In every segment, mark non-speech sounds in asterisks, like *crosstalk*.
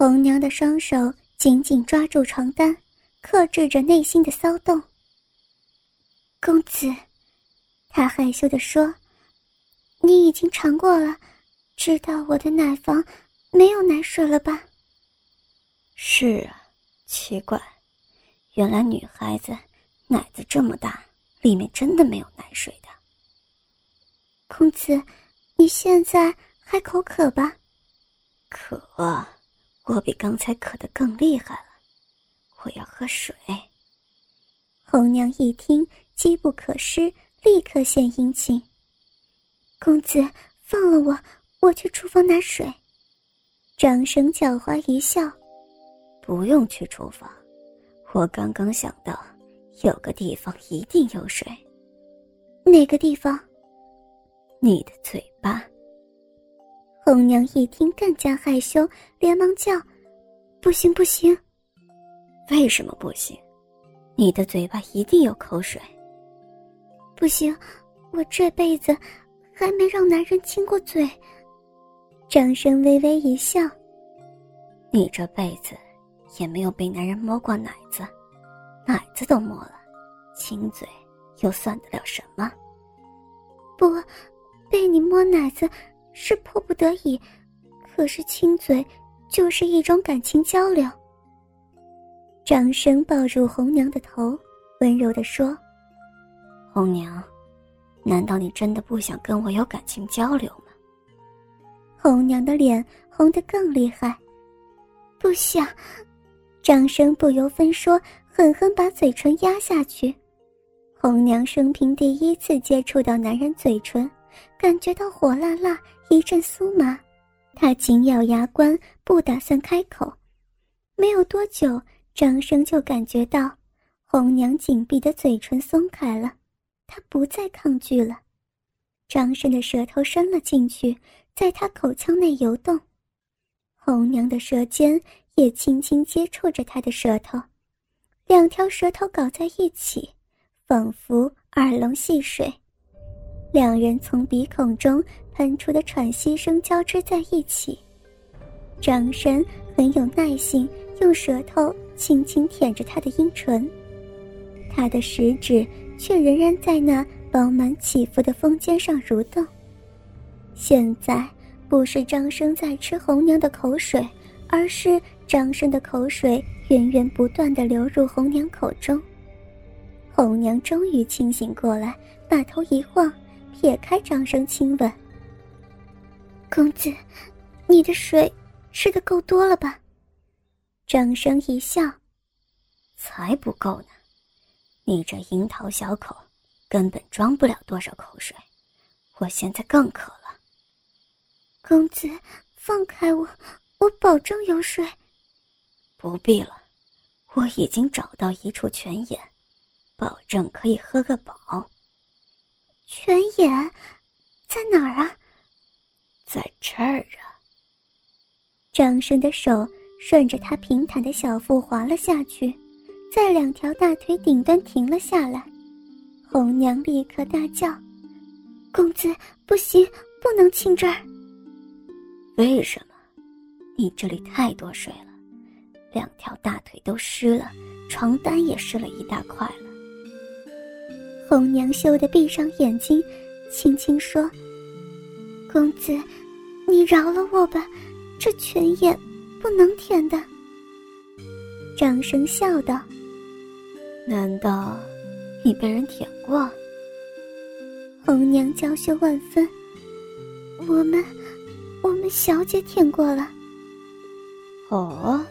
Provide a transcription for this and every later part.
红娘的双手紧紧抓住床单，克制着内心的骚动。公子，她害羞地说：“你已经尝过了，知道我的奶房没有奶水了吧？”是啊，奇怪，原来女孩子奶子这么大，里面真的没有奶水的。公子，你现在还口渴吧？渴，我比刚才渴得更厉害了。我要喝水。红娘一听，机不可失，立刻献殷勤。公子，放了我，我去厨房拿水。张生狡猾一笑。不用去厨房，我刚刚想到，有个地方一定有水。哪个地方？你的嘴巴。红娘一听更加害羞，连忙叫：“不行不行！”为什么不行？你的嘴巴一定有口水。不行，我这辈子还没让男人亲过嘴。张生微微一笑：“你这辈子……”也没有被男人摸过奶子，奶子都摸了，亲嘴又算得了什么？不，被你摸奶子是迫不得已，可是亲嘴就是一种感情交流。张生抱住红娘的头，温柔地说：“红娘，难道你真的不想跟我有感情交流吗？”红娘的脸红得更厉害，不想。张生不由分说，狠狠把嘴唇压下去。红娘生平第一次接触到男人嘴唇，感觉到火辣辣，一阵酥麻。他紧咬牙关，不打算开口。没有多久，张生就感觉到红娘紧闭的嘴唇松开了，他不再抗拒了。张生的舌头伸了进去，在他口腔内游动。红娘的舌尖。也轻轻接触着他的舌头，两条舌头搞在一起，仿佛耳聋戏水。两人从鼻孔中喷出的喘息声交织在一起。张生很有耐心，用舌头轻轻舔着他的阴唇，他的食指却仍然在那饱满起伏的峰尖上蠕动。现在不是张生在吃红娘的口水。而是张生的口水源源不断的流入红娘口中，红娘终于清醒过来，把头一晃，撇开张生亲吻。公子，你的水吃的够多了吧？张生一笑，才不够呢，你这樱桃小口，根本装不了多少口水，我现在更渴了。公子，放开我。我保证有水。不必了，我已经找到一处泉眼，保证可以喝个饱。泉眼在哪儿啊？在这儿啊。张生的手顺着他平坦的小腹滑了下去，在两条大腿顶端停了下来。红娘立刻大叫：“公子，不行，不能亲这儿。”为什么？你这里太多水了，两条大腿都湿了，床单也湿了一大块了。红娘羞得闭上眼睛，轻轻说：“公子，你饶了我吧，这泉眼不能舔的。”张生笑道：“难道你被人舔过？”红娘娇羞万分：“我们，我们小姐舔过了。”哦，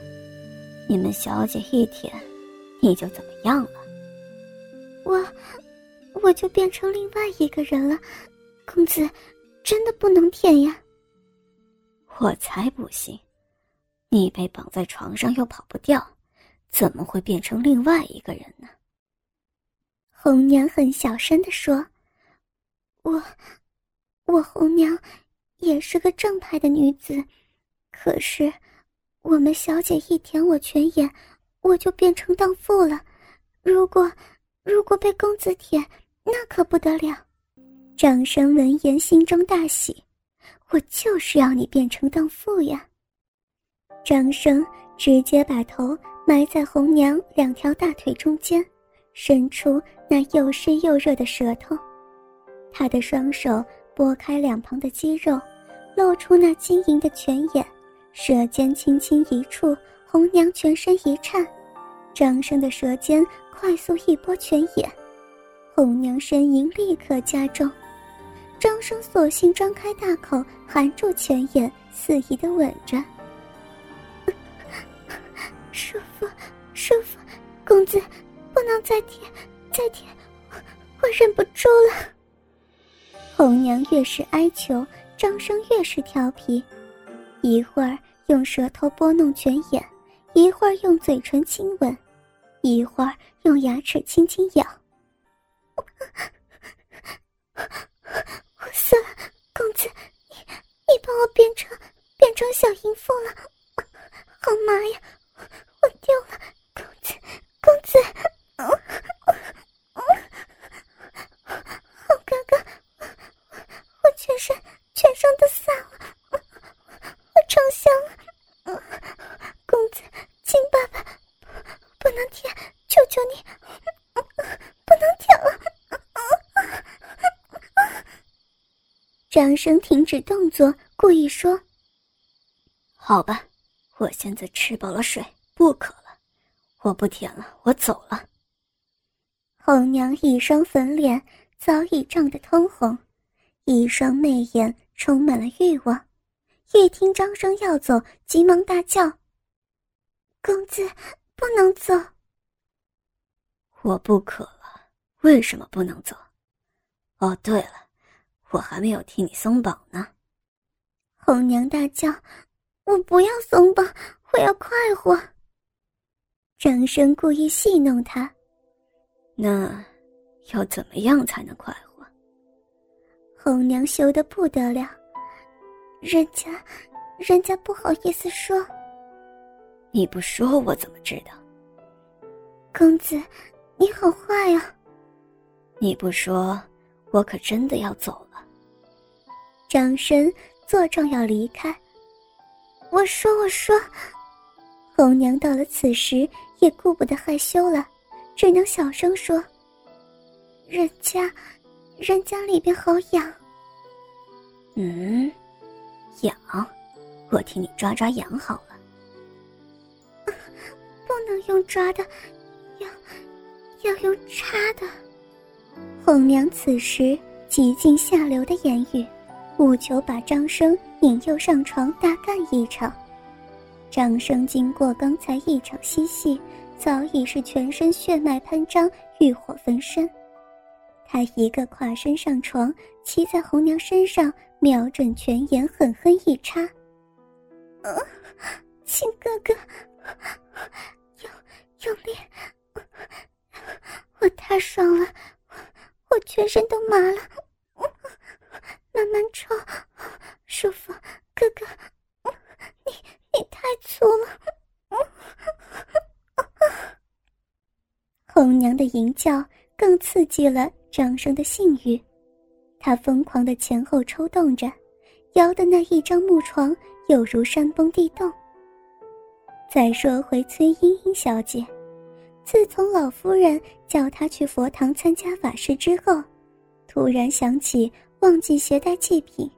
你们小姐一舔，你就怎么样了？我，我就变成另外一个人了。公子，真的不能舔呀？我才不信，你被绑在床上又跑不掉，怎么会变成另外一个人呢？红娘很小声的说：“我，我红娘，也是个正派的女子，可是……”我们小姐一舔我泉眼，我就变成荡妇了。如果如果被公子舔，那可不得了。张生闻言心中大喜，我就是要你变成荡妇呀。张生直接把头埋在红娘两条大腿中间，伸出那又湿又热的舌头。他的双手拨开两旁的肌肉，露出那晶莹的泉眼，舌尖轻轻一触，红娘全身一颤。张生的舌尖快速一拨泉眼，红娘呻吟立刻加重。张生索性张开大口，含住泉眼，肆意的吻着。*laughs* 舒服，舒服，公子，不能再舔，再舔，我忍不住了。红娘越是哀求，张生越是调皮，一会儿用舌头拨弄泉眼，一会儿用嘴唇亲吻，一会儿用牙齿轻轻咬。变成变成小淫妇了，好麻呀！我丢了，公子，公子，好哥哥，我全身全身都散了，我成香了，公子，亲爸爸，不能舔，求求你，不能舔了。张生停止动作，故意说：“好吧，我现在吃饱了水。”不渴了，我不舔了，我走了。红娘一双粉脸早已涨得通红，一双媚眼充满了欲望。一听张生要走，急忙大叫：“公子，不能走！我不渴了，为什么不能走？哦，对了，我还没有替你松绑呢。”红娘大叫：“我不要松绑，我要快活。”张生故意戏弄他，那要怎么样才能快活？红娘羞得不得了，人家，人家不好意思说。你不说我怎么知道？公子，你好坏呀！你不说，我可真的要走了。张生作状要离开，我说，我说。红娘到了此时也顾不得害羞了，只能小声说：“人家，人家里边好痒。”嗯，痒，我替你抓抓痒好了。不能用抓的，要要用插的。红娘此时极尽下流的言语，务求把张生引诱上床，大干一场。张生经过刚才一场嬉戏，早已是全身血脉喷张，欲火焚身。他一个跨身上床，骑在红娘身上，瞄准泉眼，狠狠一插。啊，亲哥哥，用用力，我太爽了，我全身都麻了，慢慢抽，舒服，哥哥。你你太粗了！红娘的吟叫更刺激了张生的性欲，他疯狂的前后抽动着，摇的那一张木床犹如山崩地动。再说回崔莺莺小姐，自从老夫人叫她去佛堂参加法事之后，突然想起忘记携带祭品，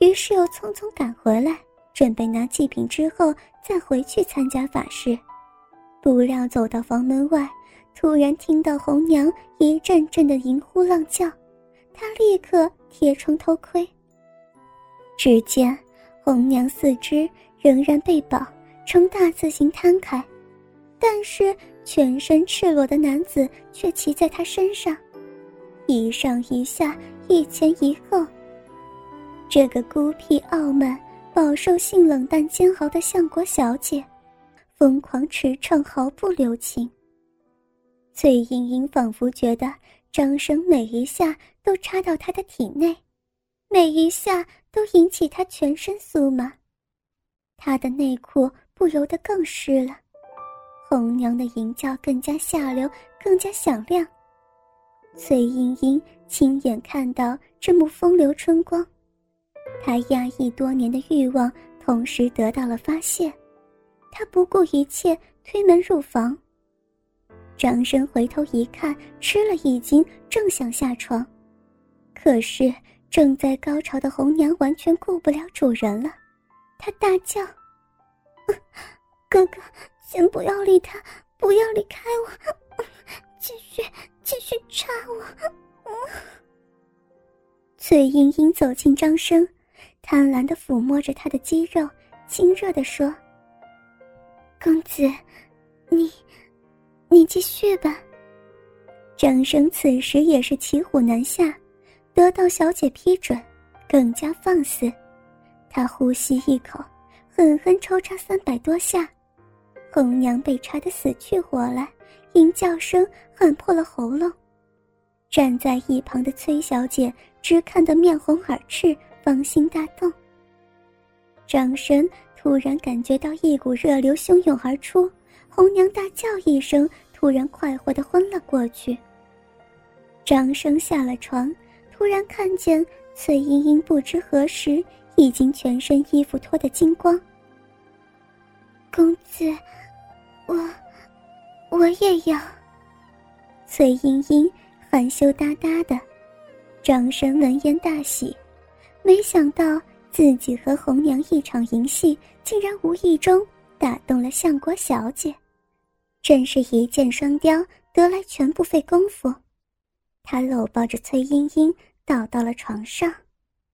于是又匆匆赶回来。准备拿祭品之后再回去参加法事，不料走到房门外，突然听到红娘一阵阵的淫呼浪叫，他立刻贴窗偷窥。只见红娘四肢仍然被绑呈大字形摊开，但是全身赤裸的男子却骑在她身上，一上一下，一前一后。这个孤僻傲慢。饱受性冷淡煎熬的相国小姐，疯狂驰骋，毫不留情。崔莺莺仿佛觉得张生每一下都插到她的体内，每一下都引起她全身酥麻，她的内裤不由得更湿了。红娘的吟叫更加下流，更加响亮。崔莺莺亲眼看到这幕风流春光。她压抑多年的欲望，同时得到了发泄。她不顾一切推门入房。张生回头一看，吃了一惊，正想下床，可是正在高潮的红娘完全顾不了主人了，她大叫：“ *laughs* 哥哥，先不要理他，不要离开我，继续继续插我！”崔莺莺走近张生，贪婪的抚摸着他的肌肉，亲热的说：“公子，你。”你继续吧。张生此时也是骑虎难下，得到小姐批准，更加放肆。他呼吸一口，狠狠抽插三百多下，红娘被插得死去活来，淫叫声喊破了喉咙。站在一旁的崔小姐只看得面红耳赤，芳心大动。张生突然感觉到一股热流汹涌而出。红娘大叫一声，突然快活的昏了过去。张生下了床，突然看见崔莺莺不知何时已经全身衣服脱得精光。公子，我我也要。崔莺莺含羞答答的，张生闻言大喜，没想到自己和红娘一场淫戏，竟然无意中打动了相国小姐。真是一箭双雕，得来全不费工夫。他搂抱着崔莺莺，倒到了床上。